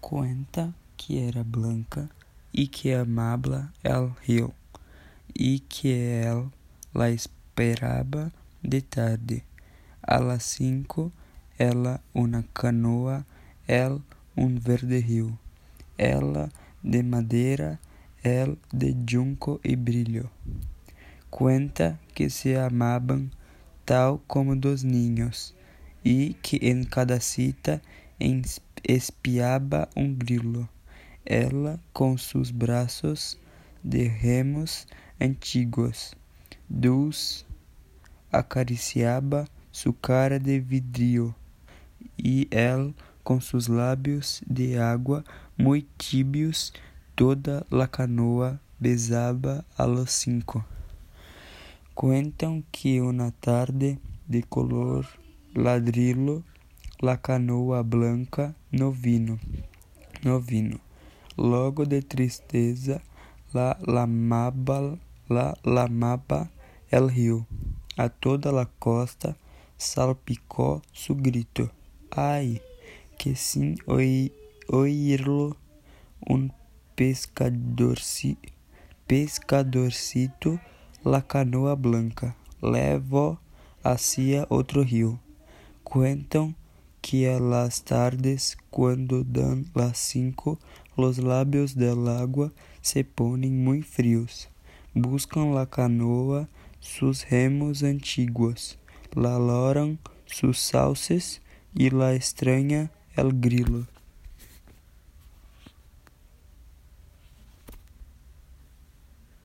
Cuenta que era blanca y que amaba el río, y que él la esperaba de tarde. A las cinco, ela una canoa, él un verde río, ela de madeira, él de junco y brillo. Cuenta que se amaban tal como dos niños, e que em cada cita espiaba um grilo. Ela, com seus braços de remos antigos, Dulce acariciava sua cara de vidrio, e ele, com seus lábios de água muito tíbios, toda a canoa besava a los cinco. Cuentam que uma tarde de color ladrillo la canoa blanca no vino, no vino. Logo de tristeza la lamaba, la lamaba el rio. A toda la costa salpicó su grito. Ay, que sin oírlo un pescadorcito, pescadorcito la canoa blanca levó hacia outro rio. Cuentam que a las tardes, cuando dan las cinco, los labios del agua se ponen muy fríos. Buscan la canoa, sus remos antiguos, la loran sus sauces y la extraña el grilo.